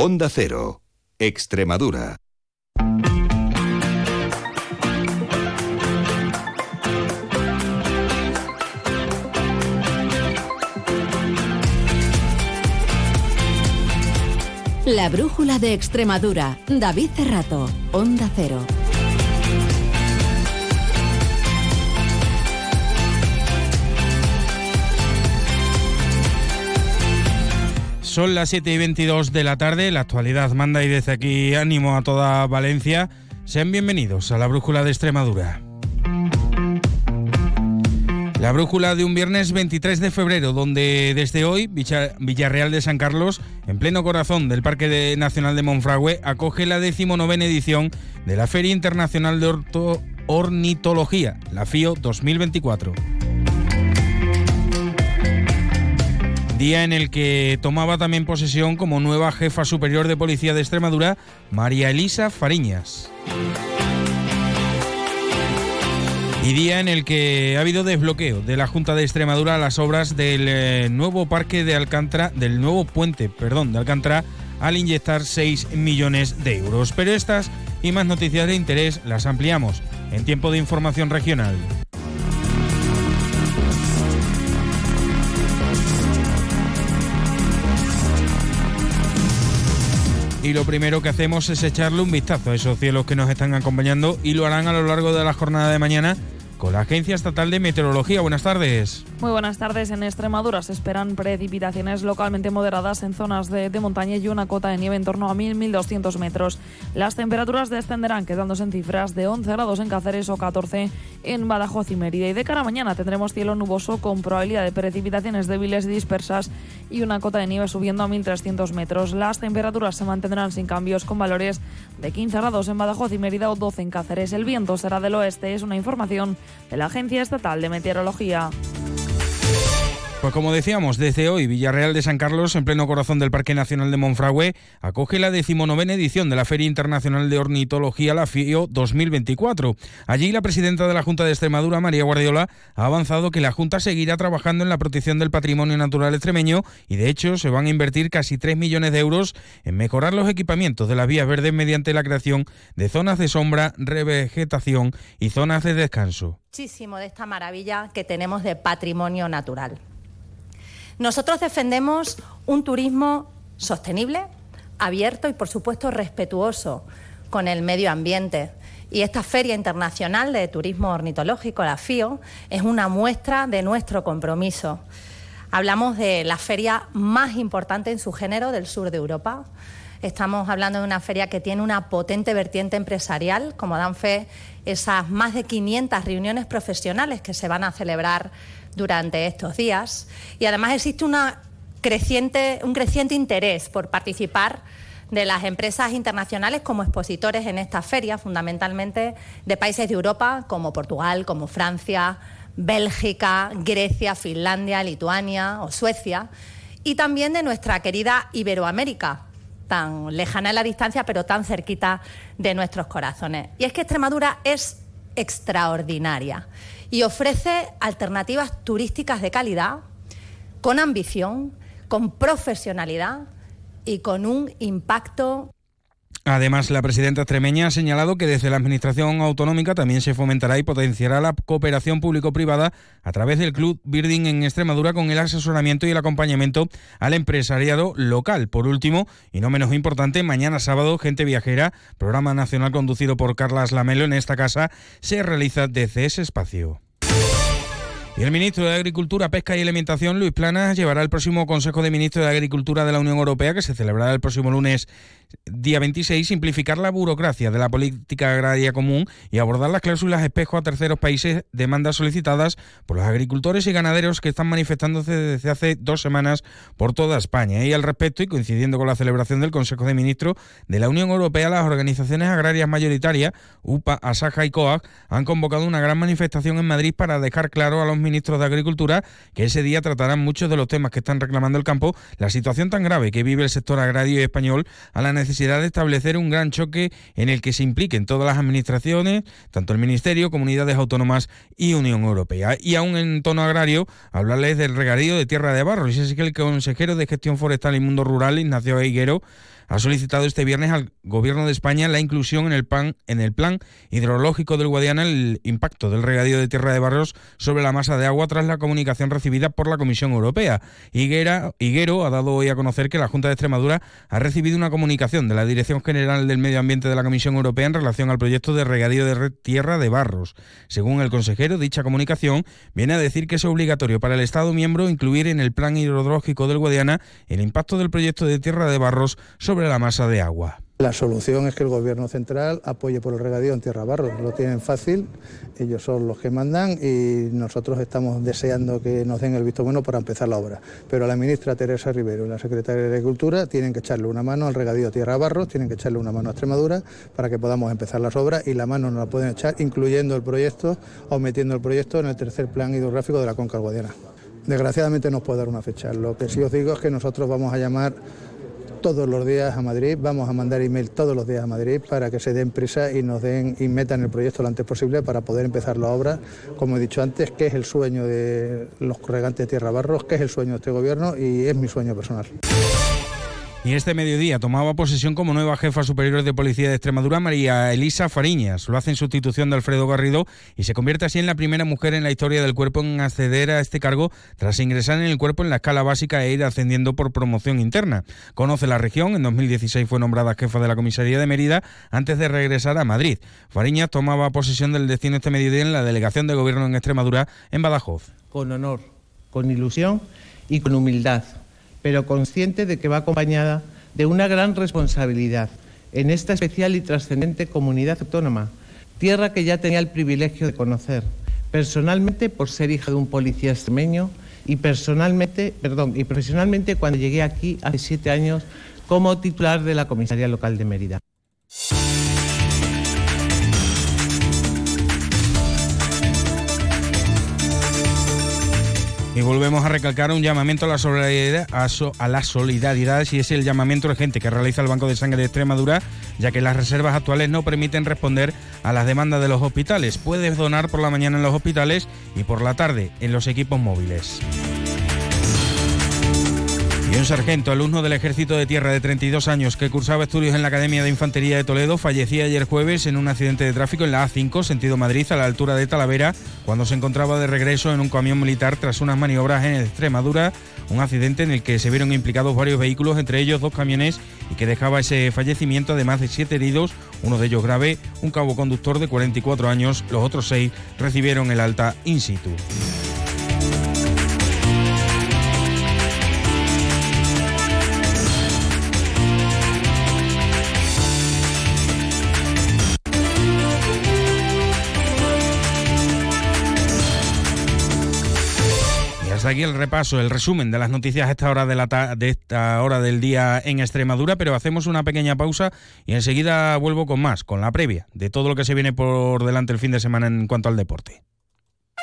Onda Cero, Extremadura. La brújula de Extremadura. David Cerrato, Onda Cero. Son las 7 y 22 de la tarde, la actualidad manda y desde aquí ánimo a toda Valencia. Sean bienvenidos a la Brújula de Extremadura. La brújula de un viernes 23 de febrero, donde desde hoy Villarreal de San Carlos, en pleno corazón del Parque Nacional de Monfragüe, acoge la decimonovena edición de la Feria Internacional de Ornitología, la FIO 2024. Día en el que tomaba también posesión como nueva jefa superior de policía de Extremadura, María Elisa Fariñas. Y día en el que ha habido desbloqueo de la Junta de Extremadura a las obras del eh, nuevo parque de Alcántara, del nuevo puente, perdón, de Alcántara, al inyectar 6 millones de euros. Pero estas y más noticias de interés las ampliamos en tiempo de información regional. Y lo primero que hacemos es echarle un vistazo a esos cielos que nos están acompañando y lo harán a lo largo de la jornada de mañana con la Agencia Estatal de Meteorología. Buenas tardes. Muy buenas tardes. En Extremadura se esperan precipitaciones localmente moderadas en zonas de, montaña y una cota de nieve en torno a 1.000-1.200 metros. Las temperaturas descenderán, quedándose en cifras de 11 grados en Cáceres o 14 en Badajoz y Mérida. Y de cara a mañana tendremos cielo nuboso con probabilidad de precipitaciones débiles y dispersas y una cota de nieve subiendo a 1.300 metros. Las temperaturas se mantendrán sin cambios con valores de 15 grados en Badajoz y Mérida o 12 en Cáceres. El viento será del oeste. Es una información de la Agencia Estatal de Meteorología. Pues como decíamos, desde hoy Villarreal de San Carlos, en pleno corazón del Parque Nacional de Monfragüe, acoge la decimonovena edición de la Feria Internacional de Ornitología, la FIO 2024. Allí la presidenta de la Junta de Extremadura, María Guardiola, ha avanzado que la Junta seguirá trabajando en la protección del patrimonio natural extremeño y de hecho se van a invertir casi 3 millones de euros en mejorar los equipamientos de las vías verdes mediante la creación de zonas de sombra, revegetación y zonas de descanso. Muchísimo de esta maravilla que tenemos de patrimonio natural. Nosotros defendemos un turismo sostenible, abierto y, por supuesto, respetuoso con el medio ambiente. Y esta Feria Internacional de Turismo Ornitológico, la FIO, es una muestra de nuestro compromiso. Hablamos de la feria más importante en su género del sur de Europa. Estamos hablando de una feria que tiene una potente vertiente empresarial, como dan fe esas más de 500 reuniones profesionales que se van a celebrar durante estos días. Y además existe una creciente, un creciente interés por participar de las empresas internacionales como expositores en esta feria, fundamentalmente de países de Europa como Portugal, como Francia, Bélgica, Grecia, Finlandia, Lituania o Suecia, y también de nuestra querida Iberoamérica, tan lejana en la distancia, pero tan cerquita de nuestros corazones. Y es que Extremadura es extraordinaria y ofrece alternativas turísticas de calidad, con ambición, con profesionalidad y con un impacto Además, la presidenta extremeña ha señalado que desde la Administración Autonómica también se fomentará y potenciará la cooperación público-privada a través del Club Birding en Extremadura con el asesoramiento y el acompañamiento al empresariado local. Por último, y no menos importante, mañana sábado, Gente Viajera, programa nacional conducido por Carlas Lamelo en esta casa, se realiza desde ese espacio. Y el ministro de Agricultura, Pesca y Alimentación, Luis Planas, llevará el próximo Consejo de Ministros de Agricultura de la Unión Europea, que se celebrará el próximo lunes día 26, simplificar la burocracia de la política agraria común y abordar las cláusulas espejo a terceros países, demandas solicitadas por los agricultores y ganaderos que están manifestándose desde hace dos semanas por toda España. Y al respecto, y coincidiendo con la celebración del Consejo de Ministros de la Unión Europea, las organizaciones agrarias mayoritarias, UPA, ASAJA y COAG, han convocado una gran manifestación en Madrid para dejar claro a los ministros de Agricultura que ese día tratarán muchos de los temas que están reclamando el campo, la situación tan grave que vive el sector agrario español a la necesidad de establecer un gran choque en el que se impliquen todas las administraciones, tanto el Ministerio, comunidades autónomas y Unión Europea. Y aún en tono agrario, hablarles del regadío de tierra de barro. Y es el consejero de Gestión Forestal y Mundo Rural, Ignacio Higuero, ha solicitado este viernes al Gobierno de España la inclusión en el, plan, en el plan hidrológico del Guadiana el impacto del regadío de Tierra de Barros sobre la masa de agua tras la comunicación recibida por la Comisión Europea. Higuera, Higuero ha dado hoy a conocer que la Junta de Extremadura ha recibido una comunicación de la Dirección General del Medio Ambiente de la Comisión Europea en relación al proyecto de regadío de Tierra de Barros. Según el consejero, dicha comunicación viene a decir que es obligatorio para el Estado miembro incluir en el plan hidrológico del Guadiana el impacto del proyecto de Tierra de Barros sobre la masa de agua. La solución es que el Gobierno central apoye por el regadío en Tierra Barros. Lo tienen fácil, ellos son los que mandan y nosotros estamos deseando que nos den el visto bueno para empezar la obra. Pero la ministra Teresa Rivero y la secretaria de Agricultura tienen que echarle una mano al regadío Tierra Barros, tienen que echarle una mano a Extremadura para que podamos empezar las obras y la mano nos la pueden echar incluyendo el proyecto o metiendo el proyecto en el tercer plan hidrográfico de la Conca Guadiana. Desgraciadamente no os puedo dar una fecha. Lo que sí os digo es que nosotros vamos a llamar todos los días a Madrid, vamos a mandar email todos los días a Madrid para que se den prisa y nos den y metan el proyecto lo antes posible para poder empezar la obra, como he dicho antes, que es el sueño de los regantes de Tierra Barros, que es el sueño de este gobierno y es mi sueño personal. Y este mediodía tomaba posesión como nueva jefa superior de policía de Extremadura María Elisa Fariñas. Lo hace en sustitución de Alfredo Garrido y se convierte así en la primera mujer en la historia del cuerpo en acceder a este cargo tras ingresar en el cuerpo en la escala básica e ir ascendiendo por promoción interna. Conoce la región, en 2016 fue nombrada jefa de la comisaría de Mérida antes de regresar a Madrid. Fariñas tomaba posesión del destino este mediodía en la delegación de gobierno en Extremadura en Badajoz. Con honor, con ilusión y con humildad pero consciente de que va acompañada de una gran responsabilidad en esta especial y trascendente comunidad autónoma, tierra que ya tenía el privilegio de conocer, personalmente por ser hija de un policía extremeño y personalmente, perdón, y profesionalmente cuando llegué aquí hace siete años como titular de la comisaría local de Mérida. Y volvemos a recalcar un llamamiento a la solidaridad, a, la solidaridad si es el llamamiento urgente que realiza el Banco de Sangre de Extremadura, ya que las reservas actuales no permiten responder a las demandas de los hospitales. Puedes donar por la mañana en los hospitales y por la tarde en los equipos móviles. Un sargento, alumno del Ejército de Tierra de 32 años que cursaba estudios en la Academia de Infantería de Toledo, fallecía ayer jueves en un accidente de tráfico en la A5, sentido Madrid, a la altura de Talavera, cuando se encontraba de regreso en un camión militar tras unas maniobras en Extremadura, un accidente en el que se vieron implicados varios vehículos, entre ellos dos camiones, y que dejaba ese fallecimiento además de siete heridos, uno de ellos grave, un cabo conductor de 44 años, los otros seis recibieron el alta in situ. Aquí el repaso, el resumen de las noticias a esta hora de, la de esta hora del día en Extremadura, pero hacemos una pequeña pausa y enseguida vuelvo con más, con la previa de todo lo que se viene por delante el fin de semana en cuanto al deporte.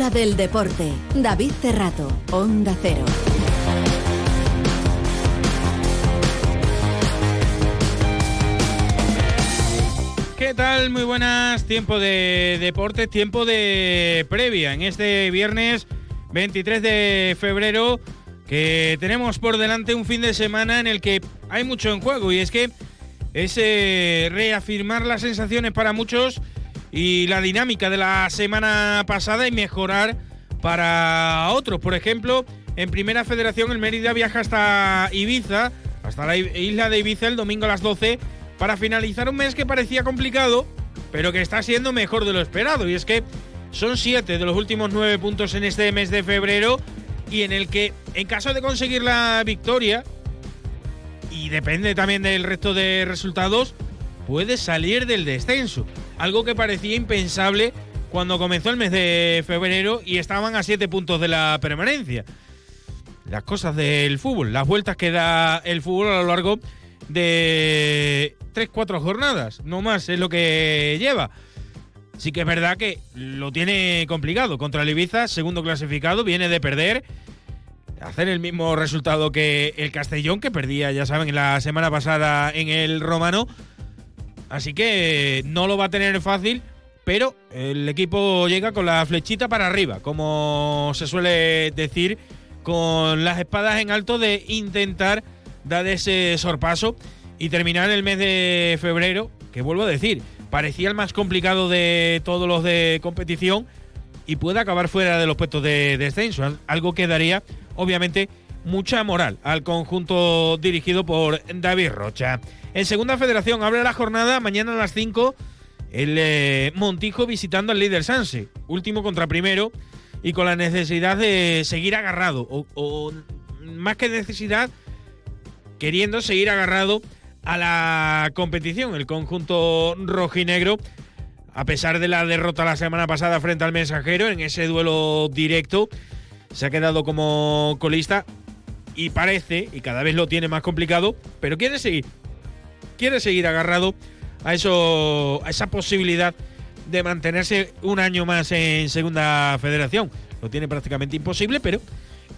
Brújula del deporte. David Cerrato, Onda Cero. ¿Qué tal? Muy buenas. Tiempo de deporte, tiempo de previa en este viernes 23 de febrero que tenemos por delante un fin de semana en el que hay mucho en juego y es que es eh, reafirmar las sensaciones para muchos y la dinámica de la semana pasada y mejorar para otros. Por ejemplo, en Primera Federación el Mérida viaja hasta Ibiza, hasta la isla de Ibiza el domingo a las 12 para finalizar un mes que parecía complicado pero que está siendo mejor de lo esperado. Y es que son siete de los últimos nueve puntos en este mes de febrero y en el que, en caso de conseguir la victoria, y depende también del resto de resultados, puede salir del descenso. Algo que parecía impensable cuando comenzó el mes de febrero y estaban a siete puntos de la permanencia. Las cosas del fútbol, las vueltas que da el fútbol a lo largo de tres, cuatro jornadas, no más es lo que lleva. Sí que es verdad que lo tiene complicado. Contra el Ibiza, segundo clasificado, viene de perder. Hacer el mismo resultado que el Castellón, que perdía, ya saben, la semana pasada en el Romano. Así que no lo va a tener fácil, pero el equipo llega con la flechita para arriba, como se suele decir, con las espadas en alto de intentar dar ese sorpaso y terminar el mes de febrero, que vuelvo a decir, parecía el más complicado de todos los de competición y puede acabar fuera de los puestos de descenso, algo que daría obviamente mucha moral al conjunto dirigido por David Rocha. En segunda federación abre la jornada mañana a las 5 el eh, Montijo visitando al líder Sanse, último contra primero y con la necesidad de seguir agarrado o, o más que necesidad queriendo seguir agarrado a la competición. El conjunto rojinegro, a pesar de la derrota la semana pasada frente al mensajero en ese duelo directo, se ha quedado como colista y parece, y cada vez lo tiene más complicado, pero quiere seguir. Quiere seguir agarrado a, eso, a esa posibilidad de mantenerse un año más en Segunda Federación. Lo tiene prácticamente imposible, pero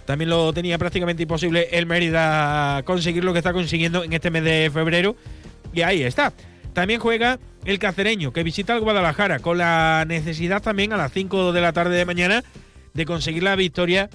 también lo tenía prácticamente imposible el Mérida conseguir lo que está consiguiendo en este mes de febrero. Y ahí está. También juega el cacereño, que visita el Guadalajara, con la necesidad también a las 5 de la tarde de mañana de conseguir la victoria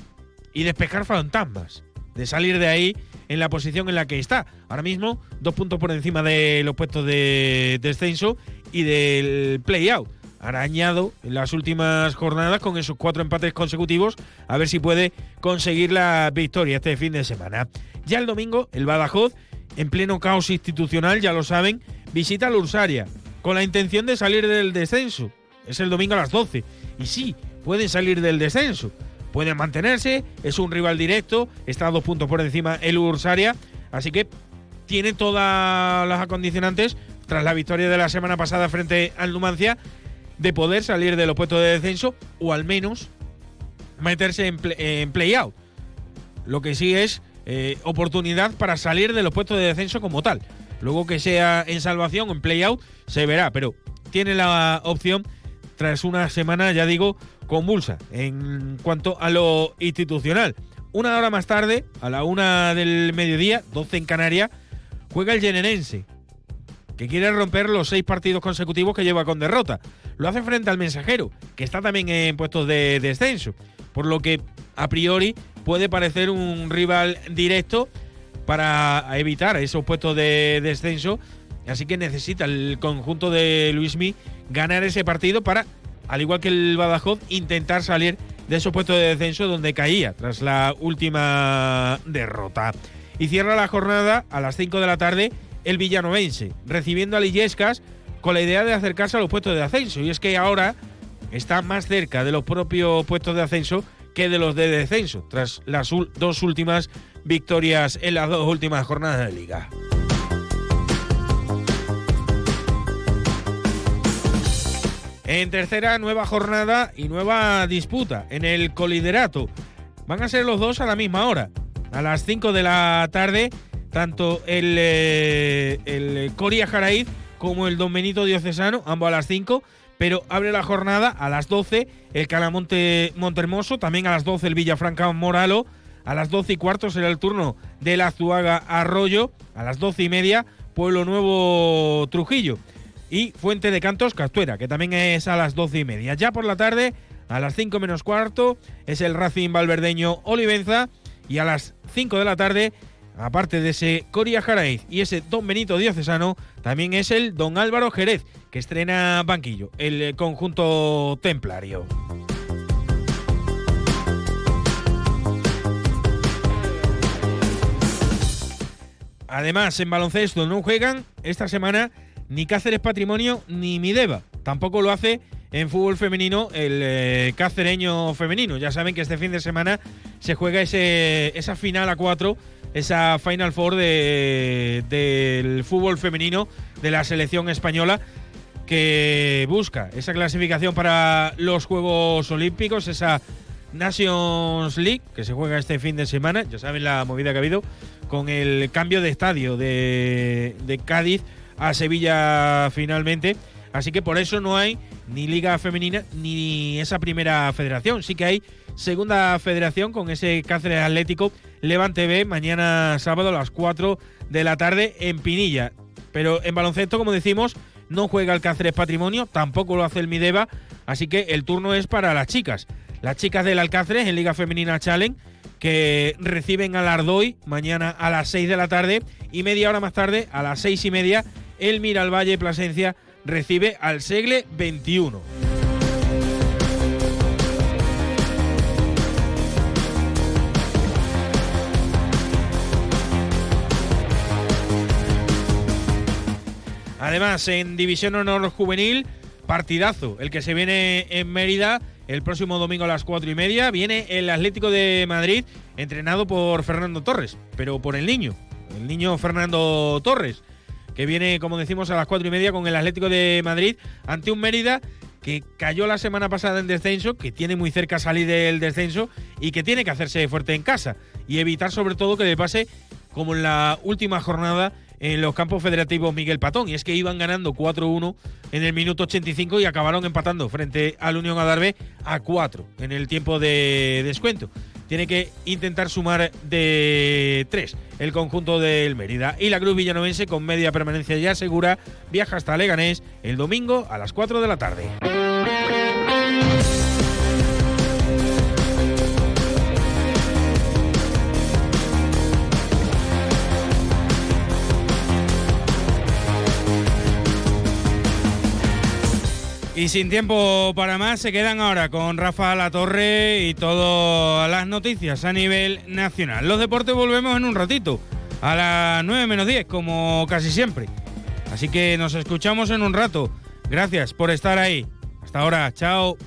y despejar fantasmas. De salir de ahí en la posición en la que está. Ahora mismo, dos puntos por encima de los puestos de descenso y del play-out arañado en las últimas jornadas con esos cuatro empates consecutivos, a ver si puede conseguir la victoria este fin de semana. Ya el domingo, el Badajoz, en pleno caos institucional, ya lo saben, visita la Ursaria, con la intención de salir del descenso. Es el domingo a las 12. Y sí, pueden salir del descenso. Pueden mantenerse, es un rival directo, está a dos puntos por encima el Ursaria, así que tiene todas las acondicionantes tras la victoria de la semana pasada frente al Numancia de poder salir de los puestos de descenso o al menos meterse en, play-out. Lo que sí es eh, oportunidad para salir de los puestos de descenso como tal. Luego que sea en salvación o en play-out se verá, pero tiene la opción tras una semana, ya digo, convulsa en cuanto a lo institucional. Una hora más tarde, a la una del mediodía, 12 en Canarias, juega el Generense, que quiere romper los seis partidos consecutivos que lleva con derrota. Lo hace frente al mensajero, que está también en puestos de descenso, por lo que a priori puede parecer un rival directo para evitar esos puestos de descenso. Así que necesita el conjunto de Luismi ganar ese partido para, al igual que el Badajoz, intentar salir de esos puestos de descenso donde caía tras la última derrota. Y cierra la jornada a las 5 de la tarde el villanovense, recibiendo a Lillescas con la idea de acercarse a los puestos de ascenso. Y es que ahora está más cerca de los propios puestos de ascenso que de los de descenso, tras las dos últimas victorias en las dos últimas jornadas de liga. En tercera, nueva jornada y nueva disputa en el coliderato. Van a ser los dos a la misma hora. A las 5 de la tarde, tanto el, eh, el Coria Jaraíz como el Don Benito Diocesano, ambos a las 5, pero abre la jornada a las 12 el Calamonte Montermoso, también a las 12 el Villafranca Moralo, a las 12 y cuarto será el turno de la Azuaga Arroyo, a las 12 y media Pueblo Nuevo Trujillo y Fuente de Cantos Castuera, que también es a las 12 y media. Ya por la tarde, a las 5 menos cuarto, es el Racing Valverdeño Olivenza y a las 5 de la tarde aparte de ese Coria Jaraiz y ese Don Benito Diocesano, también es el Don Álvaro Jerez, que estrena banquillo, el conjunto templario. Además, en baloncesto no juegan esta semana ni Cáceres Patrimonio ni Mideva. Tampoco lo hace en fútbol femenino el eh, femenino. Ya saben que este fin de semana se juega ese, esa final a cuatro, esa Final Four de, del fútbol femenino de la selección española que busca esa clasificación para los Juegos Olímpicos, esa Nations League que se juega este fin de semana. Ya saben la movida que ha habido con el cambio de estadio de, de Cádiz a Sevilla finalmente. Así que por eso no hay ni liga femenina ni esa primera federación. Sí que hay segunda federación con ese Cáceres Atlético Levante B mañana sábado a las 4 de la tarde en Pinilla. Pero en baloncesto, como decimos, no juega el Cáceres Patrimonio, tampoco lo hace el Mideva, así que el turno es para las chicas. Las chicas del Alcáceres en Liga Femenina Challenge que reciben al Ardoy mañana a las 6 de la tarde y media hora más tarde, a las 6 y media, el Miralvalle Plasencia recibe al Segle 21. Además, en División Honor Juvenil, partidazo, el que se viene en Mérida el próximo domingo a las cuatro y media. Viene el Atlético de Madrid, entrenado por Fernando Torres, pero por el niño, el niño Fernando Torres, que viene, como decimos, a las cuatro y media con el Atlético de Madrid ante un Mérida que cayó la semana pasada en descenso, que tiene muy cerca salir del descenso y que tiene que hacerse fuerte en casa y evitar sobre todo que le pase como en la última jornada en los campos federativos Miguel Patón. Y es que iban ganando 4-1 en el minuto 85 y acabaron empatando frente al Unión Adarve a 4 en el tiempo de descuento. Tiene que intentar sumar de 3 el conjunto del Mérida. Y la Cruz Villanovense, con media permanencia ya segura, viaja hasta Leganés el domingo a las 4 de la tarde. Y sin tiempo para más, se quedan ahora con Rafa La Torre y todas las noticias a nivel nacional. Los deportes volvemos en un ratito, a las 9 menos 10, como casi siempre. Así que nos escuchamos en un rato. Gracias por estar ahí. Hasta ahora, chao.